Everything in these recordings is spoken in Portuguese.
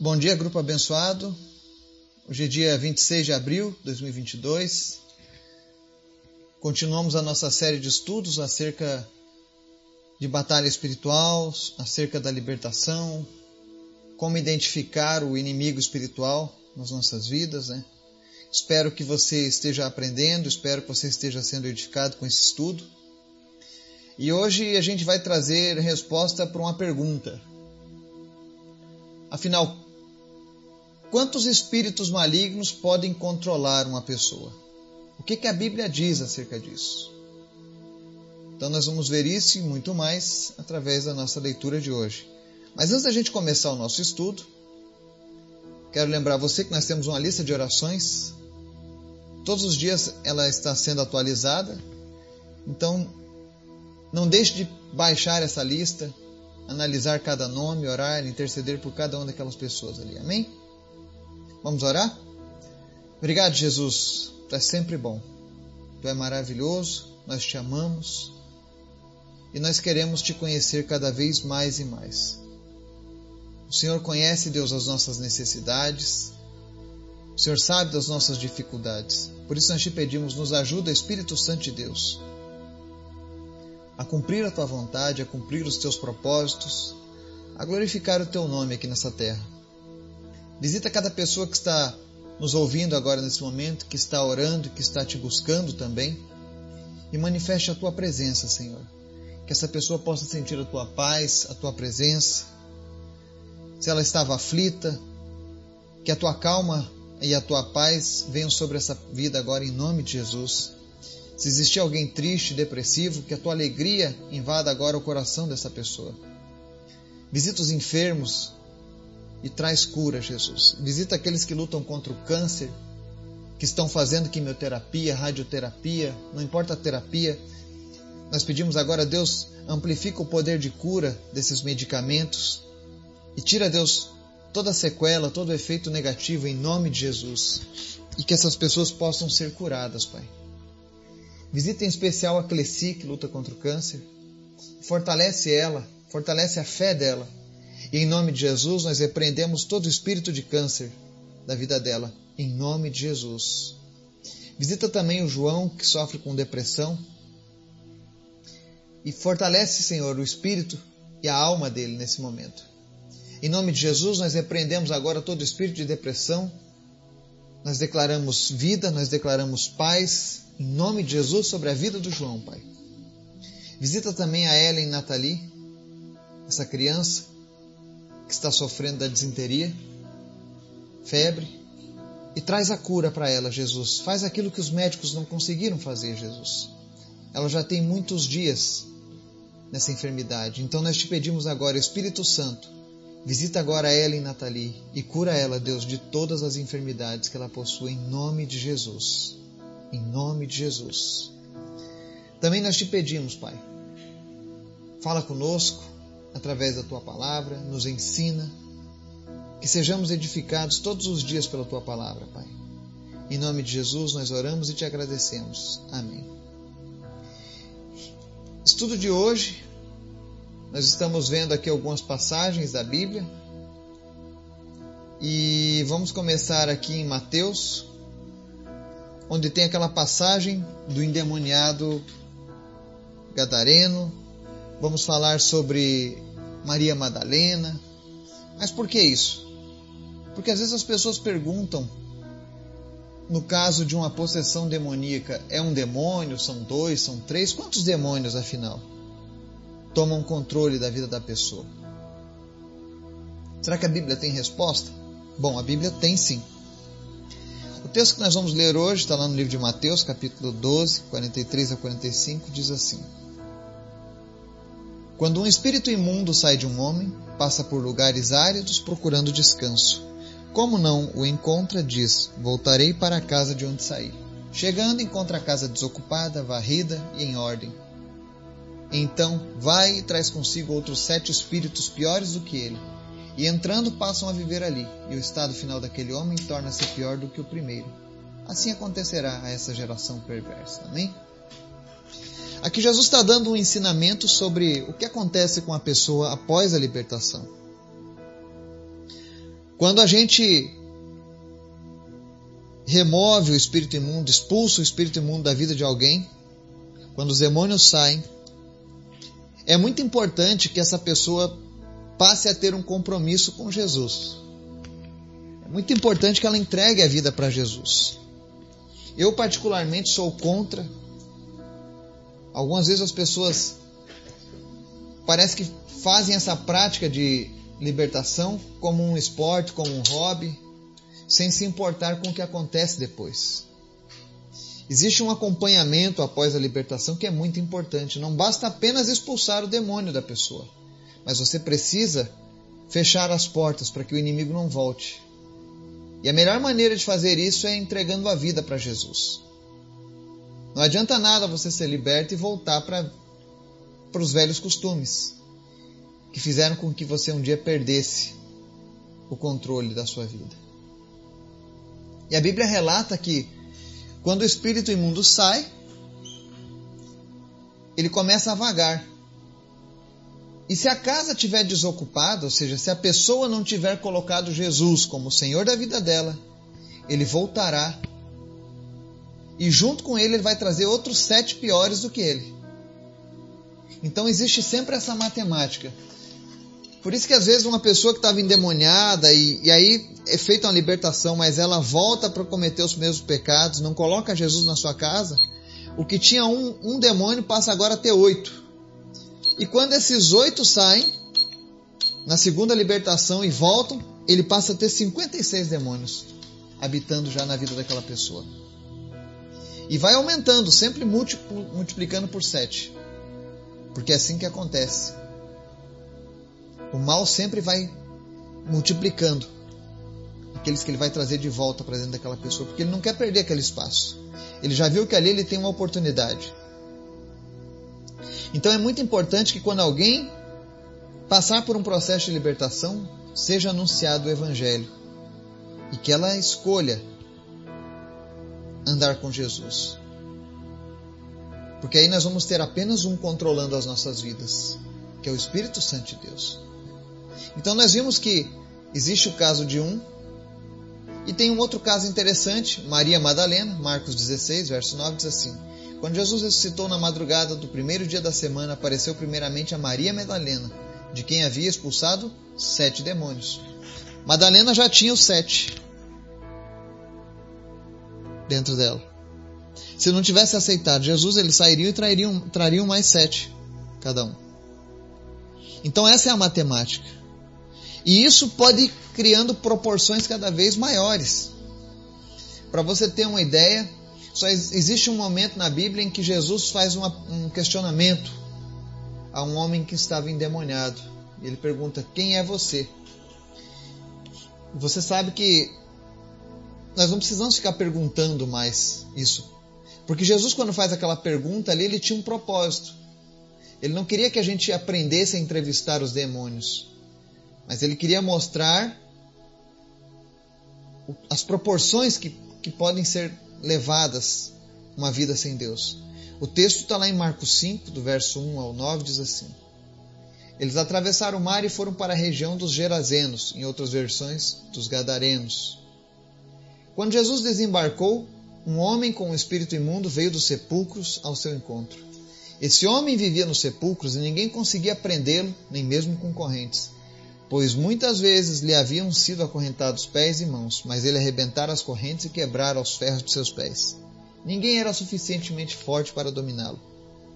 Bom dia, grupo abençoado. Hoje é dia 26 de abril de 2022. Continuamos a nossa série de estudos acerca de batalha espiritual, acerca da libertação, como identificar o inimigo espiritual nas nossas vidas, né? Espero que você esteja aprendendo, espero que você esteja sendo edificado com esse estudo. E hoje a gente vai trazer resposta para uma pergunta. Afinal, Quantos espíritos malignos podem controlar uma pessoa? O que, que a Bíblia diz acerca disso? Então, nós vamos ver isso e muito mais através da nossa leitura de hoje. Mas antes da gente começar o nosso estudo, quero lembrar você que nós temos uma lista de orações. Todos os dias ela está sendo atualizada. Então, não deixe de baixar essa lista, analisar cada nome, orar, interceder por cada uma daquelas pessoas ali. Amém? Vamos orar? Obrigado, Jesus. Tu és sempre bom. Tu é maravilhoso. Nós te amamos. E nós queremos te conhecer cada vez mais e mais. O Senhor conhece, Deus, as nossas necessidades. O Senhor sabe das nossas dificuldades. Por isso nós te pedimos, nos ajuda, Espírito Santo de Deus, a cumprir a tua vontade, a cumprir os teus propósitos, a glorificar o teu nome aqui nessa terra. Visita cada pessoa que está nos ouvindo agora nesse momento, que está orando, que está te buscando também. E manifeste a tua presença, Senhor. Que essa pessoa possa sentir a tua paz, a tua presença. Se ela estava aflita, que a tua calma e a tua paz venham sobre essa vida agora em nome de Jesus. Se existir alguém triste, depressivo, que a tua alegria invada agora o coração dessa pessoa. Visita os enfermos, e traz cura, Jesus. Visita aqueles que lutam contra o câncer, que estão fazendo quimioterapia, radioterapia, não importa a terapia. Nós pedimos agora, Deus, amplifica o poder de cura desses medicamentos e tira, Deus, toda sequela, todo efeito negativo em nome de Jesus e que essas pessoas possam ser curadas, Pai. Visita em especial a Cleci, que luta contra o câncer. Fortalece ela, fortalece a fé dela e em nome de Jesus, nós repreendemos todo espírito de câncer da vida dela, em nome de Jesus. Visita também o João, que sofre com depressão, e fortalece, Senhor, o espírito e a alma dele nesse momento. Em nome de Jesus, nós repreendemos agora todo espírito de depressão, nós declaramos vida, nós declaramos paz, em nome de Jesus, sobre a vida do João, Pai. Visita também a Ellen Nathalie, essa criança, que está sofrendo da disenteria, febre, e traz a cura para ela, Jesus. Faz aquilo que os médicos não conseguiram fazer, Jesus. Ela já tem muitos dias nessa enfermidade. Então nós te pedimos agora, Espírito Santo, visita agora ela em Nathalie e cura ela, Deus, de todas as enfermidades que ela possui, em nome de Jesus. Em nome de Jesus. Também nós te pedimos, Pai, fala conosco, através da tua palavra, nos ensina, que sejamos edificados todos os dias pela tua palavra, Pai. Em nome de Jesus nós oramos e te agradecemos. Amém. Estudo de hoje, nós estamos vendo aqui algumas passagens da Bíblia e vamos começar aqui em Mateus, onde tem aquela passagem do endemoniado gadareno. Vamos falar sobre Maria Madalena. Mas por que isso? Porque às vezes as pessoas perguntam, no caso de uma possessão demoníaca, é um demônio, são dois, são três? Quantos demônios, afinal, tomam controle da vida da pessoa? Será que a Bíblia tem resposta? Bom, a Bíblia tem sim. O texto que nós vamos ler hoje está lá no livro de Mateus, capítulo 12, 43 a 45, diz assim. Quando um espírito imundo sai de um homem, passa por lugares áridos procurando descanso. Como não o encontra, diz: Voltarei para a casa de onde saí. Chegando, encontra a casa desocupada, varrida e em ordem. Então vai e traz consigo outros sete espíritos piores do que ele. E entrando, passam a viver ali, e o estado final daquele homem torna-se pior do que o primeiro. Assim acontecerá a essa geração perversa. Amém? Aqui Jesus está dando um ensinamento sobre o que acontece com a pessoa após a libertação. Quando a gente remove o espírito imundo, expulsa o espírito imundo da vida de alguém, quando os demônios saem, é muito importante que essa pessoa passe a ter um compromisso com Jesus. É muito importante que ela entregue a vida para Jesus. Eu, particularmente, sou contra. Algumas vezes as pessoas parece que fazem essa prática de libertação como um esporte, como um hobby, sem se importar com o que acontece depois. Existe um acompanhamento após a libertação que é muito importante. Não basta apenas expulsar o demônio da pessoa, mas você precisa fechar as portas para que o inimigo não volte. E a melhor maneira de fazer isso é entregando a vida para Jesus. Não adianta nada você ser liberto e voltar para os velhos costumes que fizeram com que você um dia perdesse o controle da sua vida. E a Bíblia relata que quando o espírito imundo sai, ele começa a vagar. E se a casa estiver desocupada, ou seja, se a pessoa não tiver colocado Jesus como Senhor da vida dela, ele voltará. E junto com ele, ele vai trazer outros sete piores do que ele. Então existe sempre essa matemática. Por isso que às vezes uma pessoa que estava endemoniada e, e aí é feita uma libertação, mas ela volta para cometer os mesmos pecados, não coloca Jesus na sua casa, o que tinha um, um demônio passa agora a ter oito. E quando esses oito saem, na segunda libertação e voltam, ele passa a ter 56 demônios habitando já na vida daquela pessoa. E vai aumentando, sempre multiplicando por sete. Porque é assim que acontece. O mal sempre vai multiplicando aqueles que ele vai trazer de volta para dentro daquela pessoa, porque ele não quer perder aquele espaço. Ele já viu que ali ele tem uma oportunidade. Então é muito importante que quando alguém passar por um processo de libertação, seja anunciado o evangelho e que ela escolha andar com Jesus. Porque aí nós vamos ter apenas um controlando as nossas vidas, que é o Espírito Santo de Deus. Então nós vimos que existe o caso de um e tem um outro caso interessante, Maria Madalena, Marcos 16, verso 9 diz assim: Quando Jesus ressuscitou na madrugada do primeiro dia da semana, apareceu primeiramente a Maria Madalena, de quem havia expulsado sete demônios. Madalena já tinha os sete dentro dela. Se não tivesse aceitado Jesus, eles sairiam e trariam, trariam mais sete, cada um. Então essa é a matemática. E isso pode ir criando proporções cada vez maiores. Para você ter uma ideia, só existe um momento na Bíblia em que Jesus faz uma, um questionamento a um homem que estava endemoniado. Ele pergunta: Quem é você? Você sabe que nós não precisamos ficar perguntando mais isso. Porque Jesus, quando faz aquela pergunta ali, ele tinha um propósito. Ele não queria que a gente aprendesse a entrevistar os demônios mas ele queria mostrar as proporções que, que podem ser levadas uma vida sem Deus. O texto está lá em Marcos 5, do verso 1 ao 9, diz assim: Eles atravessaram o mar e foram para a região dos Gerazenos, em outras versões, dos Gadarenos. Quando Jesus desembarcou, um homem com um espírito imundo veio dos sepulcros ao seu encontro. Esse homem vivia nos sepulcros e ninguém conseguia prendê-lo, nem mesmo com correntes pois muitas vezes lhe haviam sido acorrentados pés e mãos, mas ele arrebentara as correntes e quebrara os ferros de seus pés. Ninguém era suficientemente forte para dominá-lo.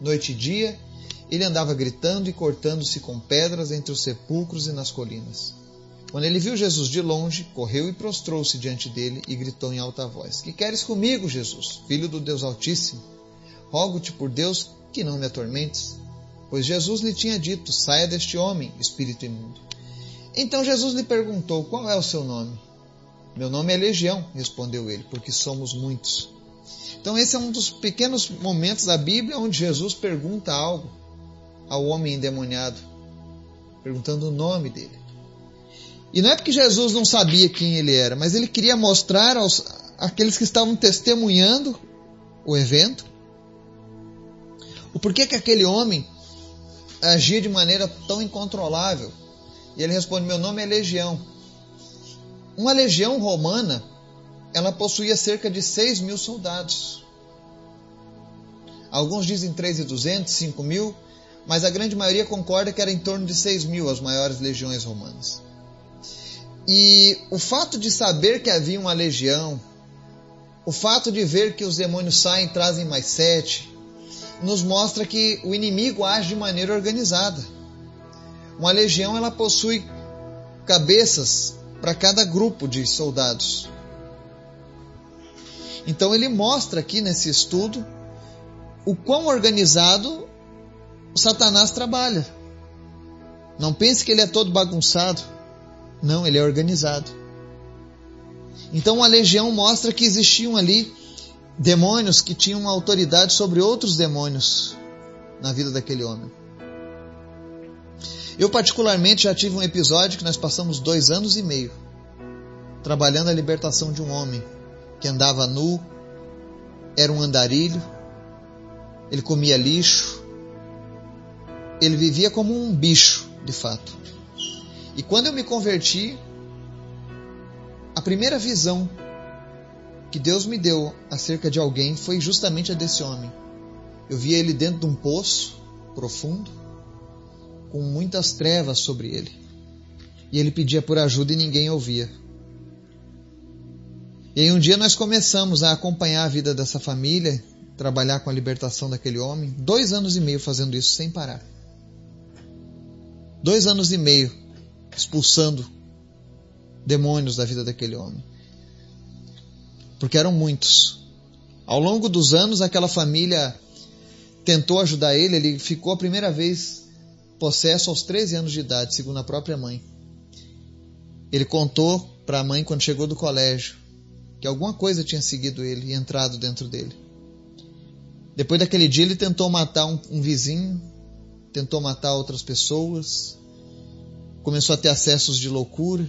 Noite e dia, ele andava gritando e cortando-se com pedras entre os sepulcros e nas colinas. Quando ele viu Jesus de longe, correu e prostrou-se diante dele e gritou em alta voz: Que queres comigo, Jesus, filho do Deus Altíssimo? Rogo-te por Deus que não me atormentes. Pois Jesus lhe tinha dito: Saia deste homem, espírito imundo. Então Jesus lhe perguntou: Qual é o seu nome? Meu nome é Legião, respondeu ele, porque somos muitos. Então, esse é um dos pequenos momentos da Bíblia onde Jesus pergunta algo ao homem endemoniado, perguntando o nome dele. E não é porque Jesus não sabia quem ele era, mas ele queria mostrar aos aqueles que estavam testemunhando o evento o porquê que aquele homem agia de maneira tão incontrolável. E ele responde: Meu nome é Legião. Uma legião romana, ela possuía cerca de 6 mil soldados. Alguns dizem 3.200, 5 mil, mas a grande maioria concorda que era em torno de 6 mil as maiores legiões romanas. E o fato de saber que havia uma legião, o fato de ver que os demônios saem e trazem mais sete, nos mostra que o inimigo age de maneira organizada. Uma legião ela possui cabeças para cada grupo de soldados. Então ele mostra aqui nesse estudo o quão organizado o Satanás trabalha. Não pense que ele é todo bagunçado. Não, ele é organizado. Então a legião mostra que existiam ali demônios que tinham autoridade sobre outros demônios na vida daquele homem. Eu, particularmente, já tive um episódio que nós passamos dois anos e meio trabalhando a libertação de um homem que andava nu, era um andarilho, ele comia lixo, ele vivia como um bicho, de fato. E quando eu me converti, a primeira visão que Deus me deu acerca de alguém foi justamente a desse homem. Eu via ele dentro de um poço profundo, com muitas trevas sobre ele. E ele pedia por ajuda e ninguém ouvia. E aí um dia nós começamos a acompanhar a vida dessa família, trabalhar com a libertação daquele homem, dois anos e meio fazendo isso sem parar. Dois anos e meio expulsando demônios da vida daquele homem porque eram muitos. Ao longo dos anos, aquela família tentou ajudar ele, ele ficou a primeira vez possesso aos 13 anos de idade, segundo a própria mãe. Ele contou para a mãe quando chegou do colégio que alguma coisa tinha seguido ele e entrado dentro dele. Depois daquele dia, ele tentou matar um, um vizinho, tentou matar outras pessoas, começou a ter acessos de loucura.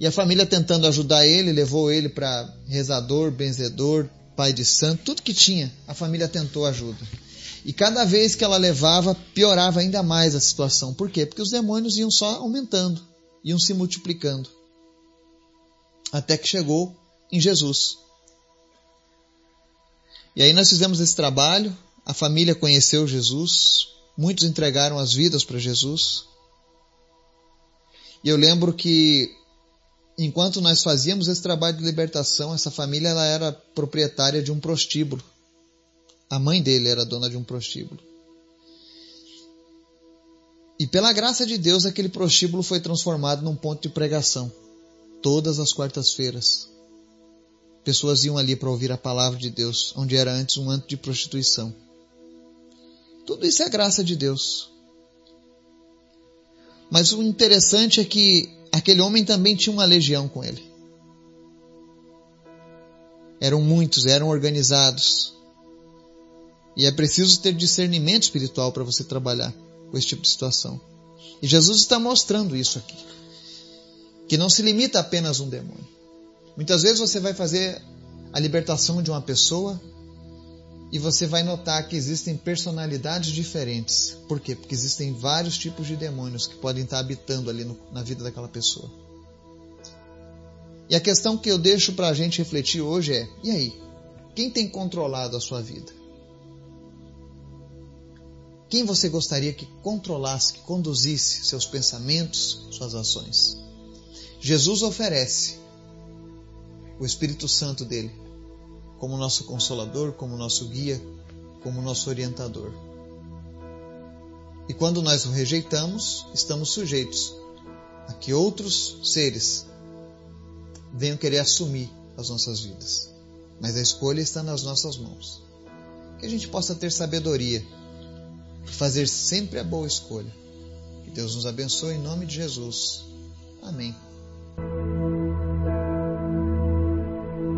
E a família tentando ajudar ele, levou ele para rezador, benzedor, pai de santo, tudo que tinha, a família tentou ajuda. E cada vez que ela levava, piorava ainda mais a situação. Por quê? Porque os demônios iam só aumentando, iam se multiplicando. Até que chegou em Jesus. E aí nós fizemos esse trabalho, a família conheceu Jesus, muitos entregaram as vidas para Jesus. E eu lembro que enquanto nós fazíamos esse trabalho de libertação, essa família ela era proprietária de um prostíbulo. A mãe dele era dona de um prostíbulo. E pela graça de Deus, aquele prostíbulo foi transformado num ponto de pregação. Todas as quartas-feiras. Pessoas iam ali para ouvir a palavra de Deus, onde era antes um antro de prostituição. Tudo isso é graça de Deus. Mas o interessante é que aquele homem também tinha uma legião com ele. Eram muitos, eram organizados. E é preciso ter discernimento espiritual para você trabalhar com esse tipo de situação. E Jesus está mostrando isso aqui. Que não se limita a apenas um demônio. Muitas vezes você vai fazer a libertação de uma pessoa e você vai notar que existem personalidades diferentes. Por quê? Porque existem vários tipos de demônios que podem estar habitando ali no, na vida daquela pessoa. E a questão que eu deixo para a gente refletir hoje é: e aí? Quem tem controlado a sua vida? Quem você gostaria que controlasse, que conduzisse seus pensamentos, suas ações? Jesus oferece o Espírito Santo dele como nosso consolador, como nosso guia, como nosso orientador. E quando nós o rejeitamos, estamos sujeitos a que outros seres venham querer assumir as nossas vidas. Mas a escolha está nas nossas mãos. Que a gente possa ter sabedoria e fazer sempre a boa escolha. Que Deus nos abençoe em nome de Jesus. Amém.